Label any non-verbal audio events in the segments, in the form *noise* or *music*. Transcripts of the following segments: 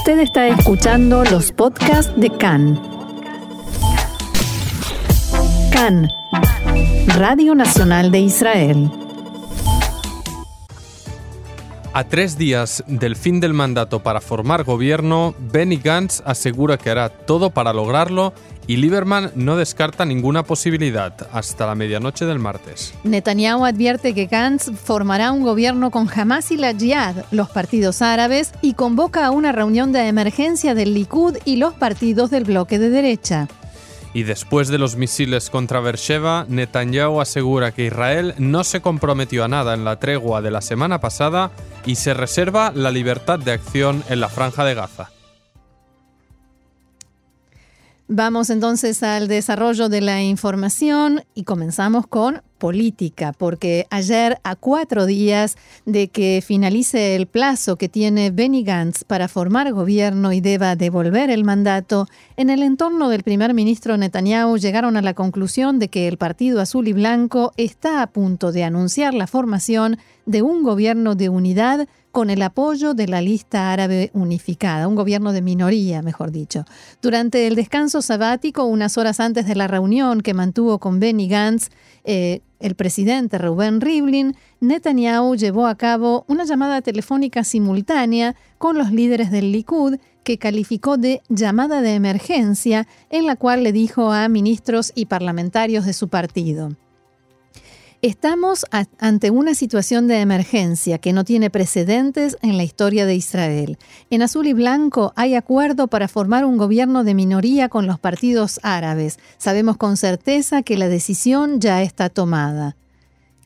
Usted está escuchando los podcasts de CAN. CAN, Radio Nacional de Israel. A tres días del fin del mandato para formar gobierno, Benny Gantz asegura que hará todo para lograrlo y Lieberman no descarta ninguna posibilidad hasta la medianoche del martes. Netanyahu advierte que Gantz formará un gobierno con Hamas y la Jihad, los partidos árabes, y convoca a una reunión de emergencia del Likud y los partidos del bloque de derecha. Y después de los misiles contra Beersheba, Netanyahu asegura que Israel no se comprometió a nada en la tregua de la semana pasada y se reserva la libertad de acción en la franja de Gaza. Vamos entonces al desarrollo de la información y comenzamos con política, porque ayer, a cuatro días de que finalice el plazo que tiene Benny Gantz para formar gobierno y deba devolver el mandato, en el entorno del primer ministro Netanyahu llegaron a la conclusión de que el Partido Azul y Blanco está a punto de anunciar la formación de un gobierno de unidad con el apoyo de la lista árabe unificada, un gobierno de minoría, mejor dicho. Durante el descanso sabático, unas horas antes de la reunión que mantuvo con Benny Gantz, eh, el presidente Reuben Rivlin, Netanyahu llevó a cabo una llamada telefónica simultánea con los líderes del Likud que calificó de llamada de emergencia, en la cual le dijo a ministros y parlamentarios de su partido. Estamos ante una situación de emergencia que no tiene precedentes en la historia de Israel. En azul y blanco hay acuerdo para formar un gobierno de minoría con los partidos árabes. Sabemos con certeza que la decisión ya está tomada.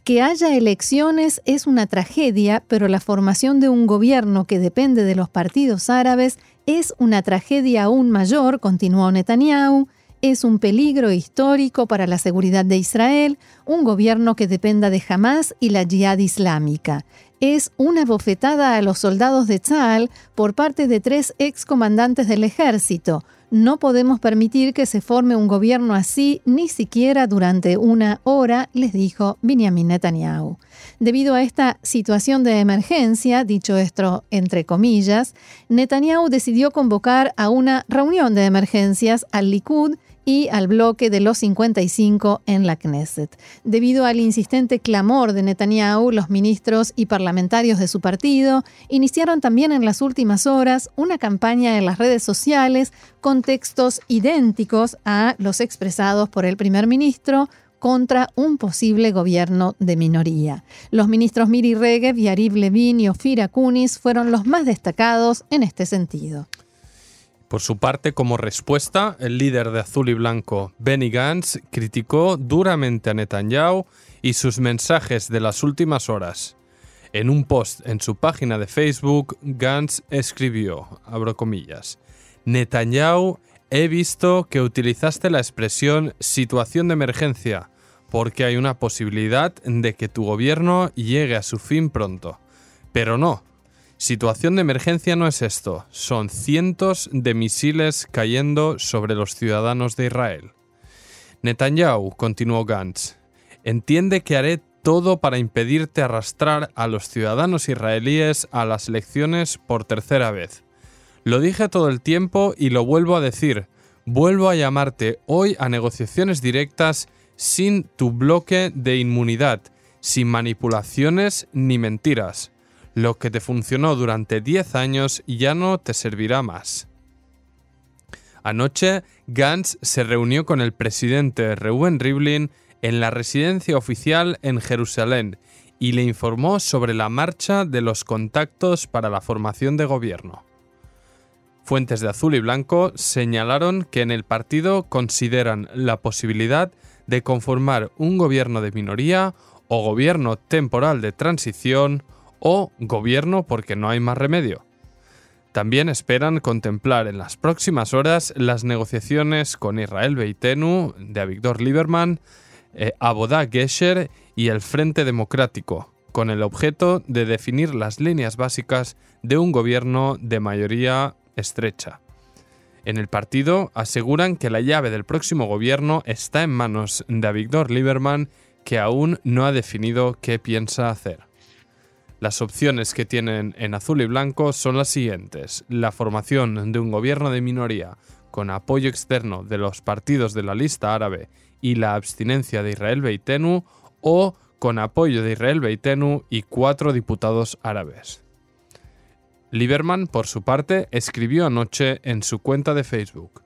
Que haya elecciones es una tragedia, pero la formación de un gobierno que depende de los partidos árabes es una tragedia aún mayor, continuó Netanyahu, es un peligro histórico para la seguridad de Israel, un gobierno que dependa de Hamas y la yihad islámica. Es una bofetada a los soldados de Tzal por parte de tres excomandantes del ejército. No podemos permitir que se forme un gobierno así ni siquiera durante una hora, les dijo Benjamin Netanyahu. Debido a esta situación de emergencia, dicho esto entre comillas, Netanyahu decidió convocar a una reunión de emergencias al Likud y al bloque de los 55 en la Knesset. Debido al insistente clamor de Netanyahu, los ministros y parlamentarios de su partido iniciaron también en las últimas horas una campaña en las redes sociales con textos idénticos a los expresados por el primer ministro contra un posible gobierno de minoría. Los ministros Miri Regev, Yariv Levin y Ofir Akunis fueron los más destacados en este sentido. Por su parte, como respuesta, el líder de azul y blanco, Benny Gantz, criticó duramente a Netanyahu y sus mensajes de las últimas horas. En un post en su página de Facebook, Gantz escribió, abro comillas, Netanyahu, he visto que utilizaste la expresión situación de emergencia, porque hay una posibilidad de que tu gobierno llegue a su fin pronto. Pero no, Situación de emergencia no es esto, son cientos de misiles cayendo sobre los ciudadanos de Israel. Netanyahu, continuó Gantz, entiende que haré todo para impedirte arrastrar a los ciudadanos israelíes a las elecciones por tercera vez. Lo dije todo el tiempo y lo vuelvo a decir. Vuelvo a llamarte hoy a negociaciones directas sin tu bloque de inmunidad, sin manipulaciones ni mentiras. Lo que te funcionó durante 10 años ya no te servirá más. Anoche, Gantz se reunió con el presidente Reuben Rivlin en la residencia oficial en Jerusalén y le informó sobre la marcha de los contactos para la formación de gobierno. Fuentes de azul y blanco señalaron que en el partido consideran la posibilidad de conformar un gobierno de minoría o gobierno temporal de transición o gobierno porque no hay más remedio. También esperan contemplar en las próximas horas las negociaciones con Israel Beitenu, de Avigdor Lieberman, eh, Abodá Gesher y el Frente Democrático, con el objeto de definir las líneas básicas de un gobierno de mayoría estrecha. En el partido aseguran que la llave del próximo gobierno está en manos de Avigdor Lieberman, que aún no ha definido qué piensa hacer. Las opciones que tienen en azul y blanco son las siguientes. La formación de un gobierno de minoría con apoyo externo de los partidos de la lista árabe y la abstinencia de Israel Beitenu o con apoyo de Israel Beitenu y cuatro diputados árabes. Lieberman, por su parte, escribió anoche en su cuenta de Facebook,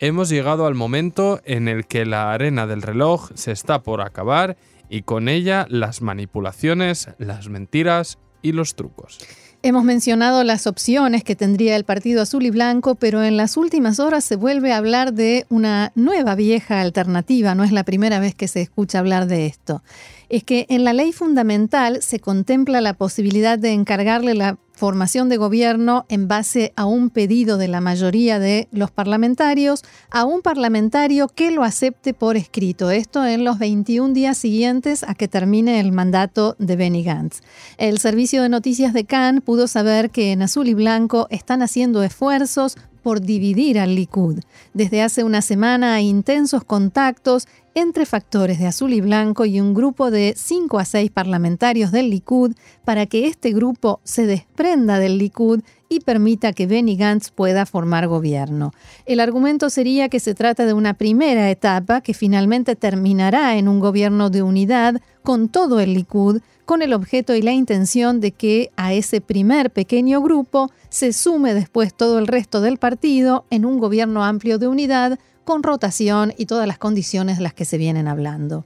Hemos llegado al momento en el que la arena del reloj se está por acabar y con ella las manipulaciones, las mentiras y los trucos. Hemos mencionado las opciones que tendría el Partido Azul y Blanco, pero en las últimas horas se vuelve a hablar de una nueva vieja alternativa. No es la primera vez que se escucha hablar de esto. Es que en la ley fundamental se contempla la posibilidad de encargarle la formación de gobierno en base a un pedido de la mayoría de los parlamentarios a un parlamentario que lo acepte por escrito. Esto en los 21 días siguientes a que termine el mandato de Benny Gantz. El servicio de noticias de Cannes pudo saber que en azul y blanco están haciendo esfuerzos por dividir al Likud. Desde hace una semana hay intensos contactos entre factores de azul y blanco y un grupo de 5 a 6 parlamentarios del Likud para que este grupo se desprenda del Likud y permita que Benny Gantz pueda formar gobierno. El argumento sería que se trata de una primera etapa que finalmente terminará en un gobierno de unidad con todo el Likud, con el objeto y la intención de que a ese primer pequeño grupo se sume después todo el resto del partido en un gobierno amplio de unidad con rotación y todas las condiciones de las que se vienen hablando.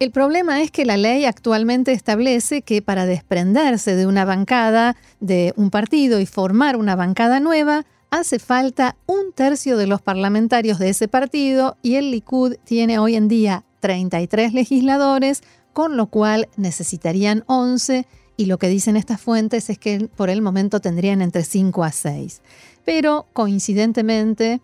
El problema es que la ley actualmente establece que para desprenderse de una bancada de un partido y formar una bancada nueva, hace falta un tercio de los parlamentarios de ese partido y el Likud tiene hoy en día 33 legisladores, con lo cual necesitarían 11 y lo que dicen estas fuentes es que por el momento tendrían entre 5 a 6. Pero coincidentemente,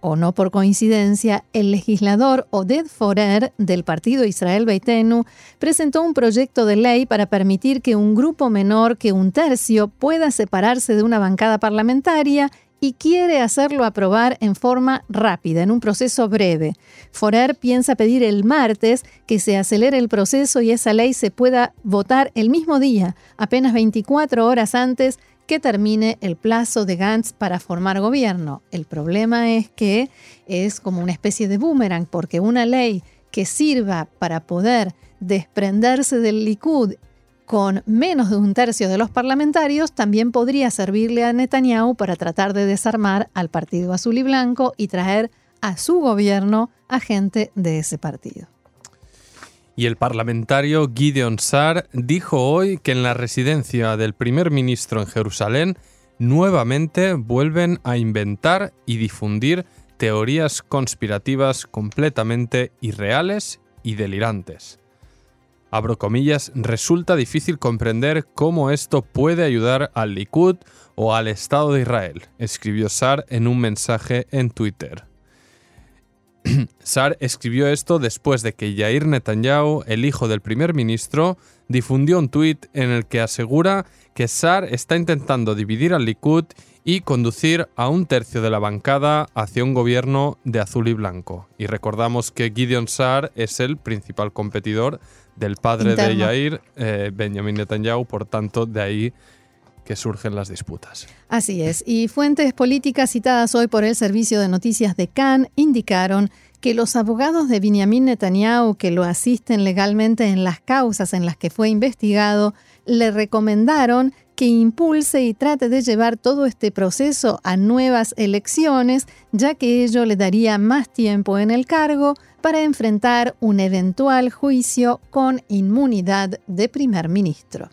o no por coincidencia, el legislador Oded Forer del partido Israel Beitenu presentó un proyecto de ley para permitir que un grupo menor que un tercio pueda separarse de una bancada parlamentaria y quiere hacerlo aprobar en forma rápida, en un proceso breve. Forer piensa pedir el martes que se acelere el proceso y esa ley se pueda votar el mismo día, apenas 24 horas antes que termine el plazo de Gantz para formar gobierno. El problema es que es como una especie de boomerang, porque una ley que sirva para poder desprenderse del Likud con menos de un tercio de los parlamentarios, también podría servirle a Netanyahu para tratar de desarmar al Partido Azul y Blanco y traer a su gobierno a gente de ese partido. Y el parlamentario Gideon Sar dijo hoy que en la residencia del primer ministro en Jerusalén nuevamente vuelven a inventar y difundir teorías conspirativas completamente irreales y delirantes. Abro comillas, resulta difícil comprender cómo esto puede ayudar al Likud o al Estado de Israel, escribió Sar en un mensaje en Twitter. *clears throat* Sar escribió esto después de que Yair Netanyahu, el hijo del primer ministro, difundió un tuit en el que asegura que Sar está intentando dividir al Likud y conducir a un tercio de la bancada hacia un gobierno de azul y blanco. Y recordamos que Gideon Sar es el principal competidor del padre de Yair, eh, Benjamin Netanyahu, por tanto, de ahí surgen las disputas. Así es, y fuentes políticas citadas hoy por el Servicio de Noticias de Cannes indicaron que los abogados de Benjamin Netanyahu que lo asisten legalmente en las causas en las que fue investigado le recomendaron que impulse y trate de llevar todo este proceso a nuevas elecciones, ya que ello le daría más tiempo en el cargo para enfrentar un eventual juicio con inmunidad de primer ministro.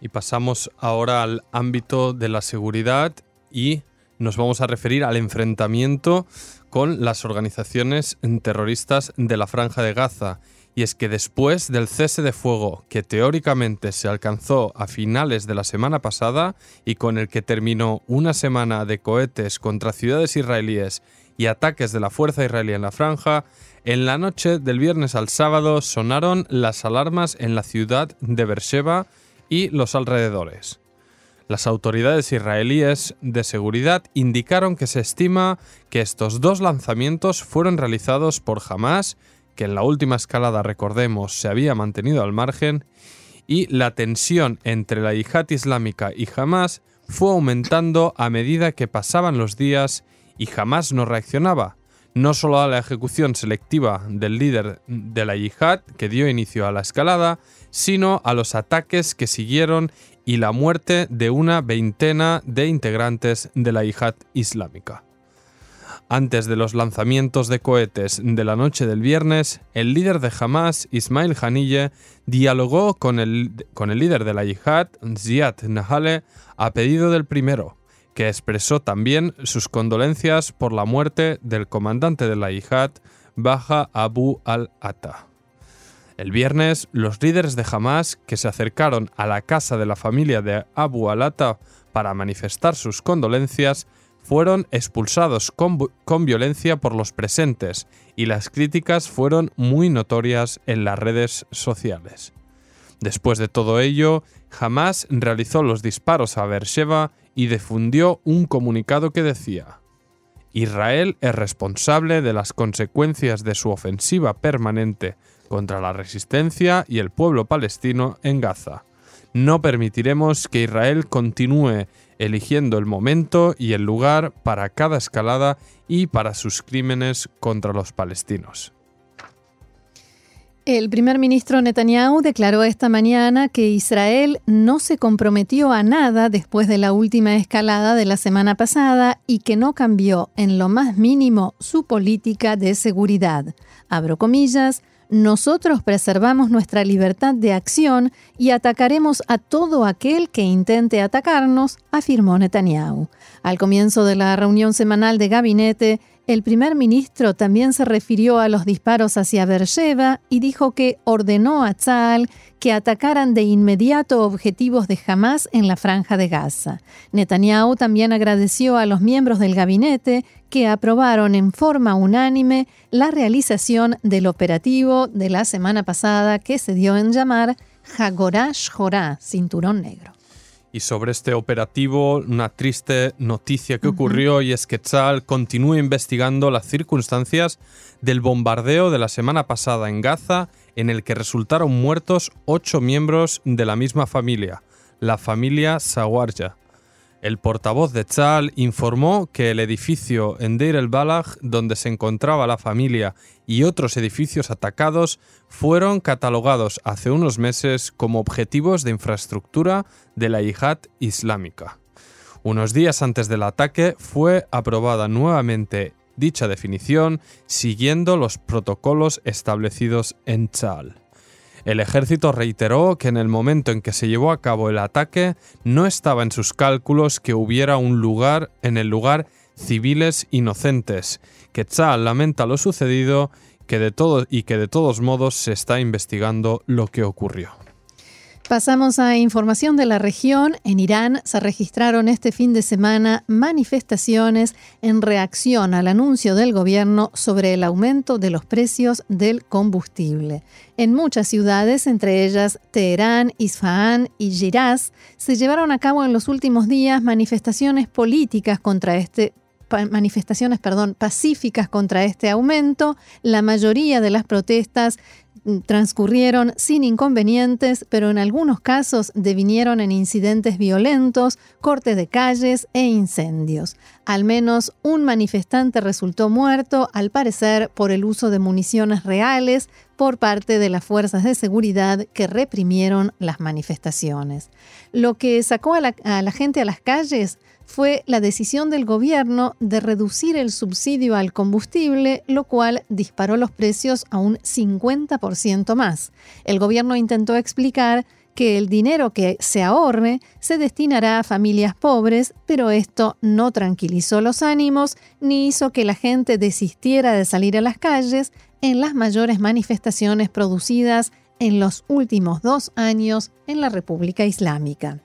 Y pasamos ahora al ámbito de la seguridad y nos vamos a referir al enfrentamiento con las organizaciones terroristas de la Franja de Gaza. Y es que después del cese de fuego que teóricamente se alcanzó a finales de la semana pasada y con el que terminó una semana de cohetes contra ciudades israelíes y ataques de la fuerza israelí en la franja, en la noche del viernes al sábado sonaron las alarmas en la ciudad de Beersheba y los alrededores. Las autoridades israelíes de seguridad indicaron que se estima que estos dos lanzamientos fueron realizados por Hamas, que en la última escalada, recordemos, se había mantenido al margen, y la tensión entre la yihad islámica y Hamas fue aumentando a medida que pasaban los días y Hamas no reaccionaba, no solo a la ejecución selectiva del líder de la yihad que dio inicio a la escalada, sino a los ataques que siguieron y la muerte de una veintena de integrantes de la yihad islámica. Antes de los lanzamientos de cohetes de la noche del viernes, el líder de Hamas, Ismail Haniyeh, dialogó con el, con el líder de la yihad, Ziad Nahale, a pedido del primero, que expresó también sus condolencias por la muerte del comandante de la yihad, Baja Abu al-Atta. El viernes, los líderes de Hamas, que se acercaron a la casa de la familia de Abu al-Atta para manifestar sus condolencias, fueron expulsados con, violencia por los presentes y las críticas fueron muy notorias en las redes sociales. Después de todo ello, Hamas realizó los disparos a Beersheba y difundió un comunicado que decía: Israel es responsable de las consecuencias de su ofensiva permanente contra la resistencia y el pueblo palestino en Gaza. No permitiremos que Israel continúe eligiendo el momento y el lugar para cada escalada y para sus crímenes contra los palestinos. El primer ministro Netanyahu declaró esta mañana que Israel no se comprometió a nada después de la última escalada de la semana pasada y que no cambió en lo más mínimo su política de seguridad. Abro comillas, nosotros preservamos nuestra libertad de acción y atacaremos a todo aquel que intente atacarnos, afirmó Netanyahu. Al comienzo de la reunión semanal de gabinete, el primer ministro también se refirió a los disparos hacia Beersheba y dijo que ordenó a Tzal que atacaran de inmediato objetivos de Hamas en la franja de Gaza. Netanyahu también agradeció a los miembros del gabinete que aprobaron en forma unánime la realización del operativo de la semana pasada que se dio en llamar Hagorash Jorá, cinturón negro. Y sobre este operativo, una triste noticia que ocurrió y es que Tzal continúa investigando las circunstancias del bombardeo de la semana pasada en Gaza, en el que resultaron muertos ocho miembros de la misma familia, la familia Sawarja. El portavoz de Tzal informó que el edificio en Deir el-Balach, donde se encontraba la familia, y otros edificios atacados fueron catalogados hace unos meses como objetivos de infraestructura de la yihad islámica. Unos días antes del ataque fue aprobada nuevamente dicha definición siguiendo los protocolos establecidos en Tzal. El ejército reiteró que en el momento en que se llevó a cabo el ataque no estaba en sus cálculos que hubiera un lugar en el lugar civiles inocentes, que Tzal lamenta lo sucedido que de todo, y que de todos modos se está investigando lo que ocurrió. Pasamos a información de la región. En Irán se registraron este fin de semana manifestaciones en reacción al anuncio del gobierno sobre el aumento de los precios del combustible. En muchas ciudades, entre ellas Teherán, Isfahan y Shiraz, se llevaron a cabo en los últimos días manifestaciones políticas contra este manifestaciones, perdón, pacíficas contra este aumento. La mayoría de las protestas transcurrieron sin inconvenientes, pero en algunos casos devinieron en incidentes violentos, cortes de calles e incendios. Al menos un manifestante resultó muerto, al parecer por el uso de municiones reales por parte de las fuerzas de seguridad que reprimieron las manifestaciones. Lo que sacó a la, a la gente a las calles fue la decisión del gobierno de reducir el subsidio al combustible, lo cual disparó los precios a un 50% más. El gobierno intentó explicar que el dinero que se ahorre se destinará a familias pobres, pero esto no tranquilizó los ánimos ni hizo que la gente desistiera de salir a las calles en las mayores manifestaciones producidas en los últimos dos años en la República Islámica.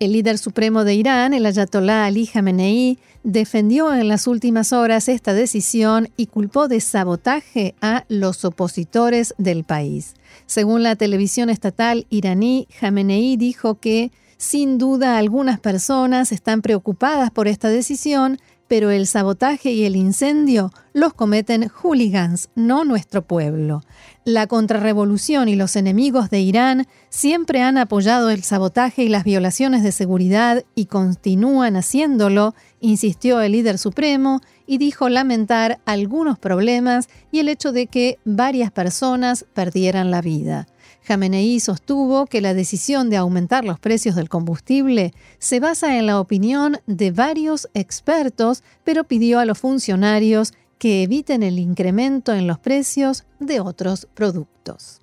El líder supremo de Irán, el ayatolá Ali Khamenei, defendió en las últimas horas esta decisión y culpó de sabotaje a los opositores del país. Según la televisión estatal iraní, Khamenei dijo que, sin duda, algunas personas están preocupadas por esta decisión, pero el sabotaje y el incendio los cometen hooligans, no nuestro pueblo. La contrarrevolución y los enemigos de Irán siempre han apoyado el sabotaje y las violaciones de seguridad y continúan haciéndolo, insistió el líder supremo y dijo lamentar algunos problemas y el hecho de que varias personas perdieran la vida. Jamenei sostuvo que la decisión de aumentar los precios del combustible se basa en la opinión de varios expertos, pero pidió a los funcionarios que eviten el incremento en los precios de otros productos.